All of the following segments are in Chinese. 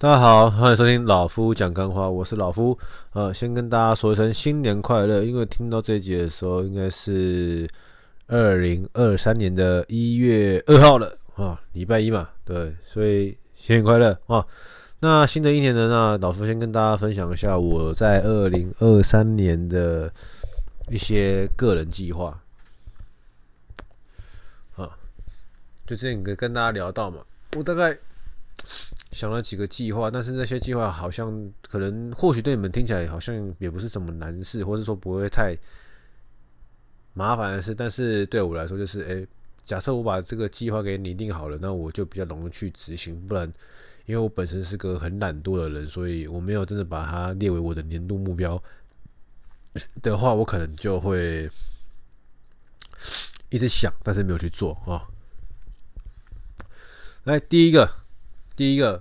大家好，欢迎收听老夫讲干话，我是老夫。呃，先跟大家说一声新年快乐，因为听到这一集的时候，应该是二零二三年的一月二号了啊，礼拜一嘛，对，所以新年快乐啊。那新的一年呢，那老夫先跟大家分享一下我在二零二三年的一些个人计划啊，就之前跟跟大家聊到嘛，我大概。想了几个计划，但是那些计划好像可能或许对你们听起来好像也不是什么难事，或者说不会太麻烦的事，但是对我来说就是，哎，假设我把这个计划给拟定好了，那我就比较容易去执行。不然，因为我本身是个很懒惰的人，所以我没有真的把它列为我的年度目标的话，我可能就会一直想，但是没有去做啊。来，第一个。第一个，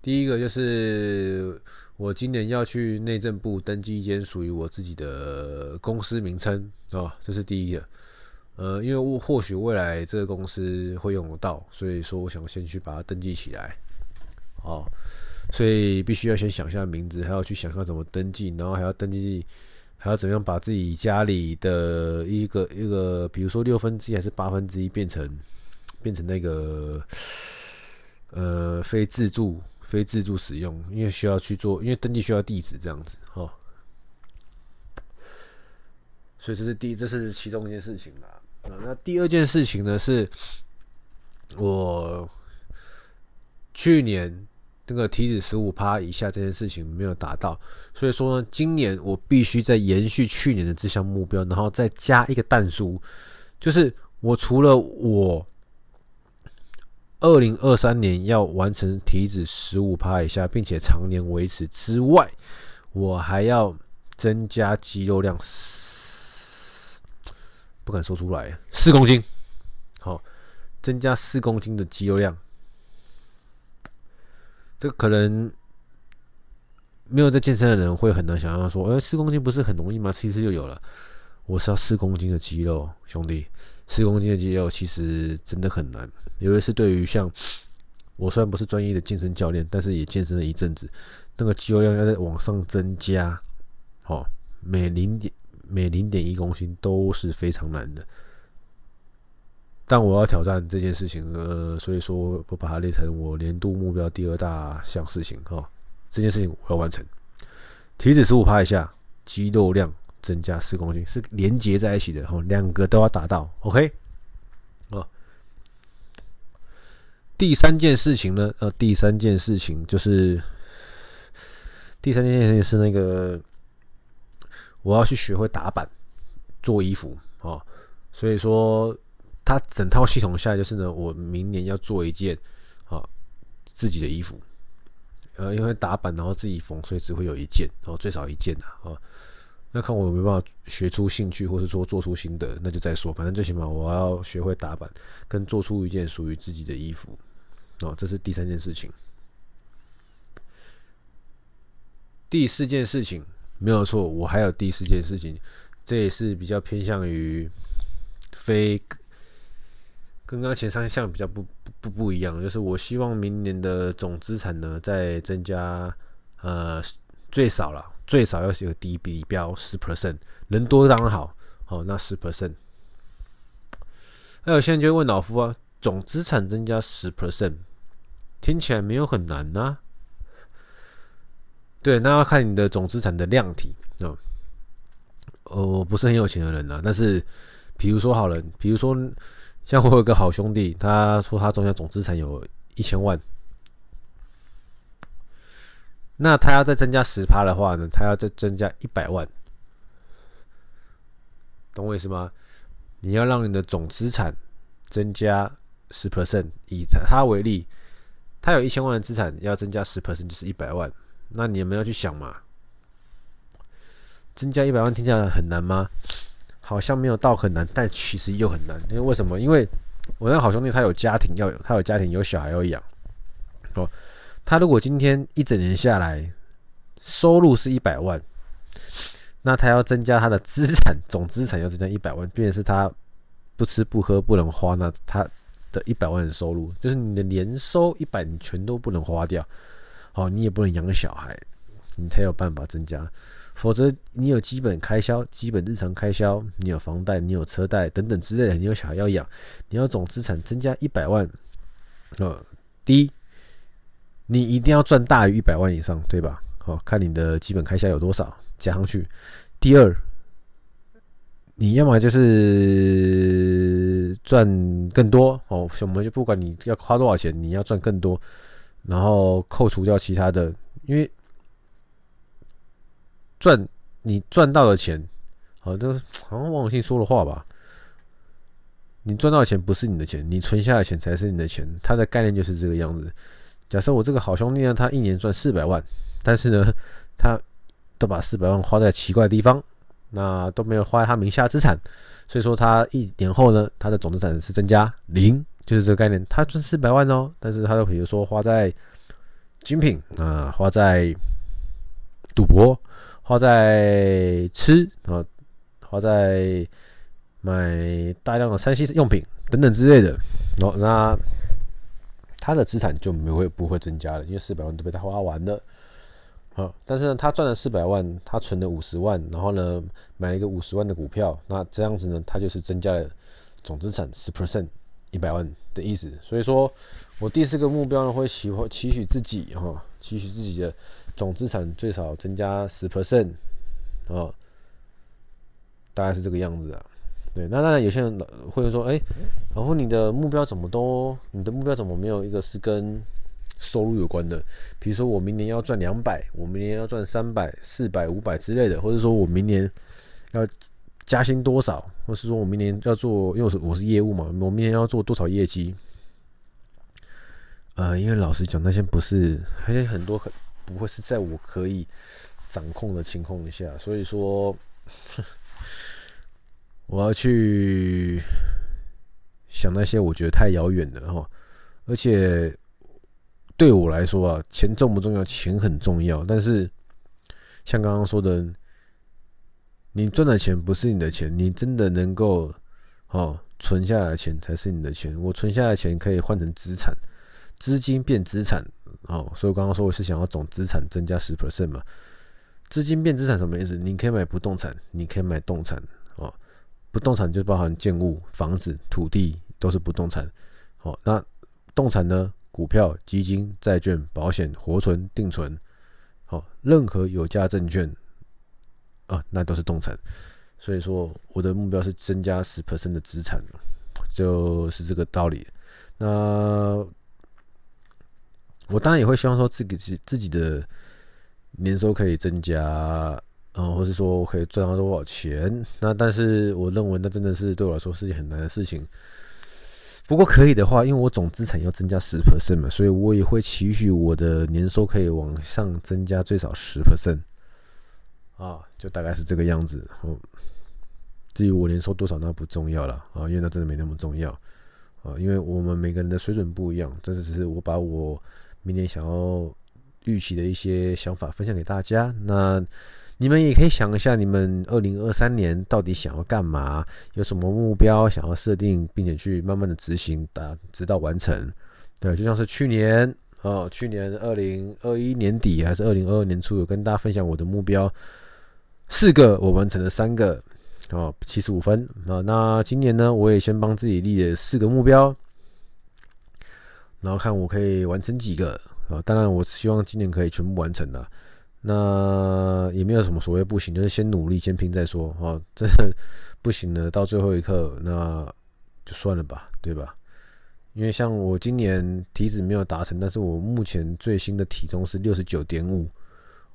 第一个就是我今年要去内政部登记一间属于我自己的公司名称啊，这是第一个。呃，因为我或许未来这个公司会用得到，所以说我想先去把它登记起来。哦，所以必须要先想一下名字，还要去想象怎么登记，然后还要登记，还要怎么样把自己家里的一个一个，比如说六分之一还是八分之一变成变成那个。呃，非自助、非自助使用，因为需要去做，因为登记需要地址这样子，哈。所以这是第一，这是其中一件事情啦。啊，那第二件事情呢，是我去年那个体脂十五趴以下这件事情没有达到，所以说呢，今年我必须再延续去年的这项目标，然后再加一个但书，就是我除了我。二零二三年要完成体脂十五趴以下，并且常年维持之外，我还要增加肌肉量，不敢说出来，四公斤，好，增加四公斤的肌肉量。这个可能没有在健身的人会很难想象，说，哎，四公斤不是很容易吗？其实就有了。我是要四公斤的肌肉，兄弟，四公斤的肌肉其实真的很难，尤其是对于像我虽然不是专业的健身教练，但是也健身了一阵子，那个肌肉量要在往上增加，哦，每零点每零点一公斤都是非常难的。但我要挑战这件事情，呃，所以说我把它列成我年度目标第二大项事情，哈，这件事情我要完成，体脂十五趴以下，肌肉量。增加四公斤是连接在一起的，哈，两个都要达到，OK，哦。第三件事情呢，呃，第三件事情就是，第三件事情是那个，我要去学会打板做衣服，哦，所以说，它整套系统下来就是呢，我明年要做一件，啊，自己的衣服，呃，因为打板然后自己缝，所以只会有一件，哦，最少一件啊，啊。那看我有没有办法学出兴趣，或是说做出心得，那就再说。反正最起码我要学会打板，跟做出一件属于自己的衣服。哦，这是第三件事情。第四件事情没有错，我还有第四件事情，这也是比较偏向于非跟刚刚前三项比较不不不一样，就是我希望明年的总资产呢再增加，呃，最少了。最少要是有低比标十 percent，人多当然好，好那十 percent。那有些人就问老夫啊，总资产增加十 percent，听起来没有很难呐、对，那要看你的总资产的量体啊。呃，我不是很有钱的人啊，但是比如说好了，比如说像我有个好兄弟，他说他中间总资产有一千万。那他要再增加十趴的话呢？他要再增加一百万，懂我意思吗？你要让你的总资产增加十 percent，以他为例，他有一千万的资产，要增加十 percent 就是一百万。那你有没有去想嘛？增加一百万听起来很难吗？好像没有到很难，但其实又很难。因为为什么？因为我那好兄弟他有家庭要有，他有家庭有小孩要养，哦。他如果今天一整年下来收入是一百万，那他要增加他的资产总资产要增加一百万，变成是他不吃不喝不能花，那他的一百万的收入，就是你的年收一百，你全都不能花掉，好，你也不能养小孩，你才有办法增加。否则，你有基本开销、基本日常开销，你有房贷、你有车贷等等之类的，你有小孩要养，你要总资产增加一百万，呃，第一，你一定要赚大于一百万以上，对吧？好，看你的基本开销有多少，加上去。第二，你要么就是赚更多哦，我们就不管你要花多少钱，你要赚更多，然后扣除掉其他的，因为。赚你赚到的钱，好，这好像王永庆说的话吧？你赚到的钱不是你的钱，你存下的钱才是你的钱。他的概念就是这个样子。假设我这个好兄弟呢，他一年赚四百万，但是呢，他都把四百万花在奇怪的地方，那都没有花在他名下资产，所以说他一年后呢，他的总资产是增加零，就是这个概念。他赚四百万哦，但是他都比如说花在精品啊，花在赌博。花在吃啊，花在买大量的三 C 用品等等之类的，哦，那他的资产就没会不会增加了，因为四百万都被他花完了。好，但是呢，他赚了四百万，他存了五十万，然后呢，买了一个五十万的股票，那这样子呢，他就是增加了总资产十 percent 一百万的意思。所以说我第四个目标呢，会期期许自己哈，期许自己的。总资产最少增加十 percent，哦，大概是这个样子啊。对，那当然有些人会说，哎、欸，然后你的目标怎么都，你的目标怎么没有一个是跟收入有关的？比如说我明年要赚两百，我明年要赚三百、四百、五百之类的，或者说我明年要加薪多少，或是说我明年要做，因为我是我是业务嘛，我明年要做多少业绩？呃，因为老实讲，那些不是，而且很多很。不会是在我可以掌控的情况下，所以说我要去想那些我觉得太遥远的哈。而且对我来说啊，钱重不重要？钱很重要。但是像刚刚说的，你赚的钱不是你的钱，你真的能够哦存下来的钱才是你的钱。我存下来的钱可以换成资产，资金变资产。哦，所以我刚刚说我是想要总资产增加十 percent 嘛，资金变资产什么意思？你可以买不动产，你可以买动产哦，不动产就包含建物、房子、土地都是不动产。哦，那动产呢？股票、基金、债券、保险、活存、定存，好，任何有价证券啊，那都是动产。所以说我的目标是增加十 percent 的资产，就是这个道理。那。我当然也会希望说自己自自己的年收可以增加，啊，或是说我可以赚到多少钱。那但是我认为那真的是对我来说是件很难的事情。不过可以的话，因为我总资产要增加十 percent 嘛，所以我也会期许我的年收可以往上增加最少十 percent。啊，就大概是这个样子。嗯，至于我年收多少那不重要了啊，因为那真的没那么重要啊，因为我们每个人的水准不一样，这是只是我把我。明年想要预期的一些想法分享给大家，那你们也可以想一下，你们二零二三年到底想要干嘛？有什么目标想要设定，并且去慢慢的执行，达直到完成。对，就像是去年哦，去年二零二一年底还是二零二二年初，有跟大家分享我的目标，四个我完成了三个，哦，七十五分啊。那今年呢，我也先帮自己立了四个目标。然后看我可以完成几个啊？当然，我希望今年可以全部完成的。那也没有什么所谓不行，就是先努力，先拼再说啊。真的不行了，到最后一刻，那就算了吧，对吧？因为像我今年体脂没有达成，但是我目前最新的体重是六十九点五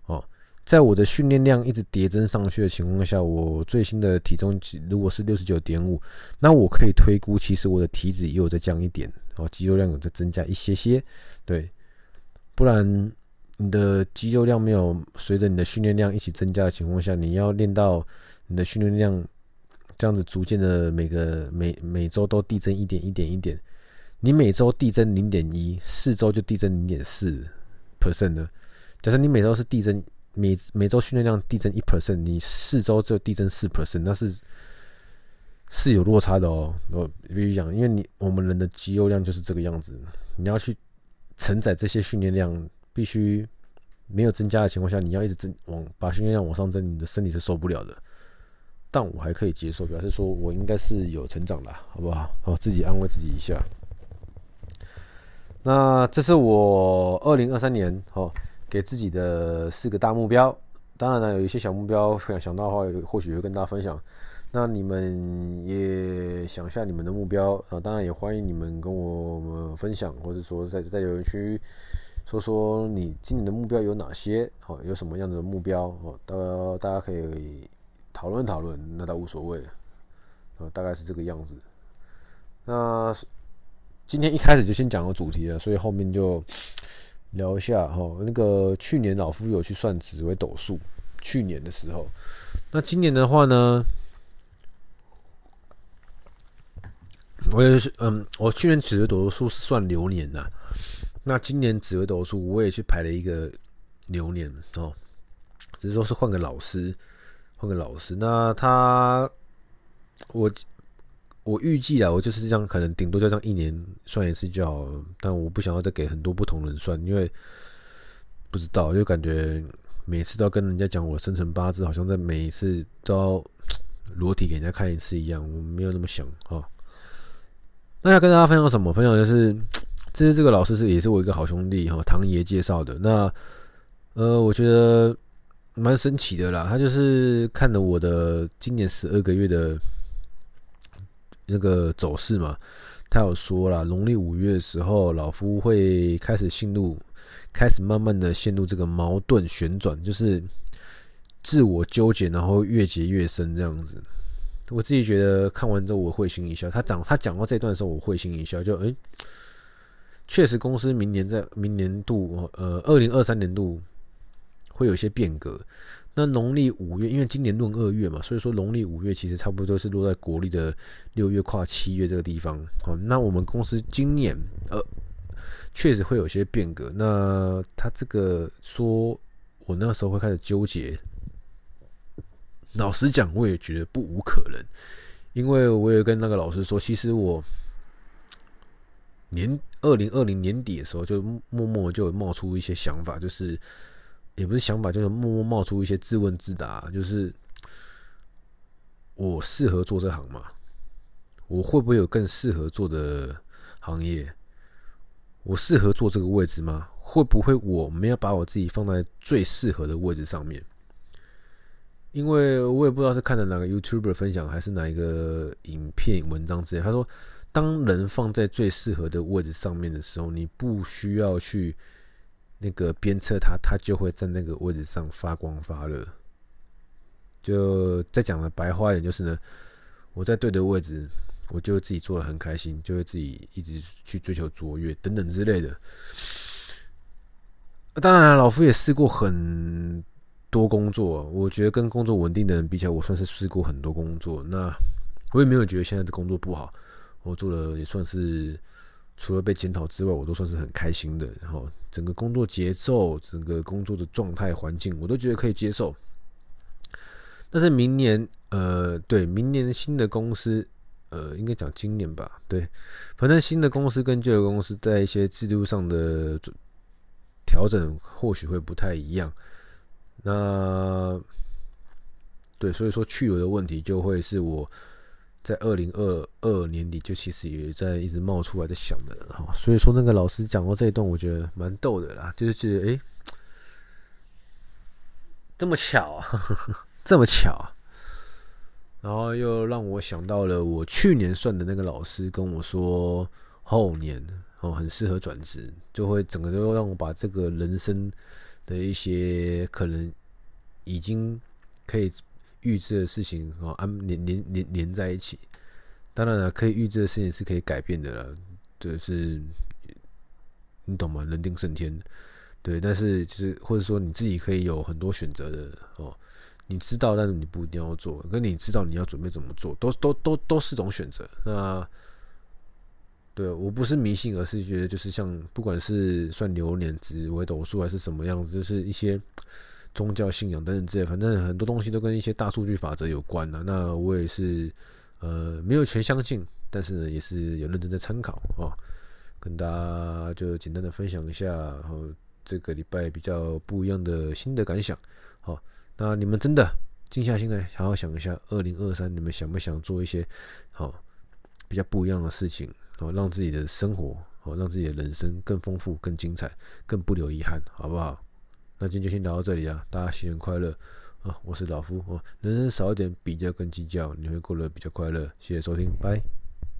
哦。在我的训练量一直叠增上去的情况下，我最新的体重如果是六十九点五，那我可以推估，其实我的体脂也有在降一点。哦，肌肉量有在增加一些些，对，不然你的肌肉量没有随着你的训练量一起增加的情况下，你要练到你的训练量这样子逐渐的每个每每周都递增一点一点一点，你每周递增零点一，四周就递增零点四 percent 的。假设你每周是递增每每周训练量递增一 percent，你四周就递增四 percent，那是是有落差的哦。我必须讲，因为你我们人的肌肉量就是这个样子，你要去承载这些训练量，必须没有增加的情况下，你要一直增往把训练量往上增，你的身体是受不了的。但我还可以接受，表示说我应该是有成长的，好不好？好，自己安慰自己一下。那这是我二零二三年哦给自己的四个大目标。当然了，有一些小目标想想到的话，或许会跟大家分享。那你们也想一下你们的目标啊，当然也欢迎你们跟我们分享，或者说在在留言区说说你今年的目标有哪些，好，有什么样子的目标哦，大大家可以。讨论讨论，那倒无所谓，呃，大概是这个样子。那今天一开始就先讲个主题了，所以后面就聊一下哈。那个去年老夫有去算紫微斗数，去年的时候，那今年的话呢，我也是，嗯，我去年紫微斗数是算流年呐，那今年紫微斗数我也去排了一个流年哦，只是说是换个老师。换个老师，那他我我预计啊，我就是这样，可能顶多就这样一年算一次就好了。但我不想要再给很多不同人算，因为不知道，就感觉每次都要跟人家讲我生辰八字，好像在每一次都要裸体给人家看一次一样。我没有那么想啊。那要跟大家分享什么？分享就是，这是这个老师是也是我一个好兄弟哈，唐爷介绍的。那呃，我觉得。蛮神奇的啦，他就是看了我的今年十二个月的那个走势嘛，他有说啦，农历五月的时候，老夫会开始陷入，开始慢慢的陷入这个矛盾旋转，就是自我纠结，然后越结越深这样子。我自己觉得看完之后我会心一笑，他讲他讲到这段的时候我会心一笑，就诶，确实公司明年在明年度呃二零二三年度。会有一些变革。那农历五月，因为今年闰二月嘛，所以说农历五月其实差不多是落在国历的六月跨七月这个地方。好，那我们公司今年呃确实会有些变革。那他这个说我那时候会开始纠结，老实讲，我也觉得不无可能，因为我也跟那个老师说，其实我年二零二零年底的时候就默默就冒出一些想法，就是。也不是想法，就是默默冒出一些自问自答，就是我适合做这行吗？我会不会有更适合做的行业？我适合做这个位置吗？会不会我没有把我自己放在最适合的位置上面？因为我也不知道是看的哪个 YouTuber 分享，还是哪一个影片文章之类。他说，当人放在最适合的位置上面的时候，你不需要去。那个鞭策他，他就会在那个位置上发光发热。就再讲了白话一点，就是呢，我在对的位置，我就自己做的很开心，就会自己一直去追求卓越等等之类的。当然，老夫也试过很多工作，我觉得跟工作稳定的人比起来，我算是试过很多工作。那我也没有觉得现在的工作不好，我做了也算是。除了被检讨之外，我都算是很开心的。然后整个工作节奏、整个工作的状态、环境，我都觉得可以接受。但是明年，呃，对，明年新的公司，呃，应该讲今年吧，对，反正新的公司跟旧的公司在一些制度上的调整，或许会不太一样。那，对，所以说去留的问题就会是我。在二零二二年底，就其实也在一直冒出来在想的哈，所以说那个老师讲到这一段，我觉得蛮逗的啦，就是觉得诶、这么巧啊，这么巧啊，然后又让我想到了我去年算的那个老师跟我说，后年哦很适合转职，就会整个都让我把这个人生的一些可能已经可以。预知的事情哦，安连连连连在一起。当然了，可以预知的事情是可以改变的了，就是你懂吗？人定胜天，对。但是就是或者说你自己可以有很多选择的哦。你知道，但是你不一定要做。跟你知道你要准备怎么做，都都都都是种选择。那对我不是迷信，而是觉得就是像不管是算流年、紫微斗数还是什么样子，就是一些。宗教信仰等等之类，反正很多东西都跟一些大数据法则有关的、那我也是呃，没有全相信，但是呢，也是有认真在参考啊。跟大家就简单的分享一下，然后这个礼拜比较不一样的新的感想。好，那你们真的静下心来，好好想一下，二零二三你们想不想做一些好比较不一样的事情，然后让自己的生活，好让自己的人生更丰富、更精彩、更不留遗憾，好不好？那今天就先聊到这里啊，大家新年快乐啊！我是老夫哦，人生少一点比较跟计较，你会过得比较快乐。谢谢收听，拜。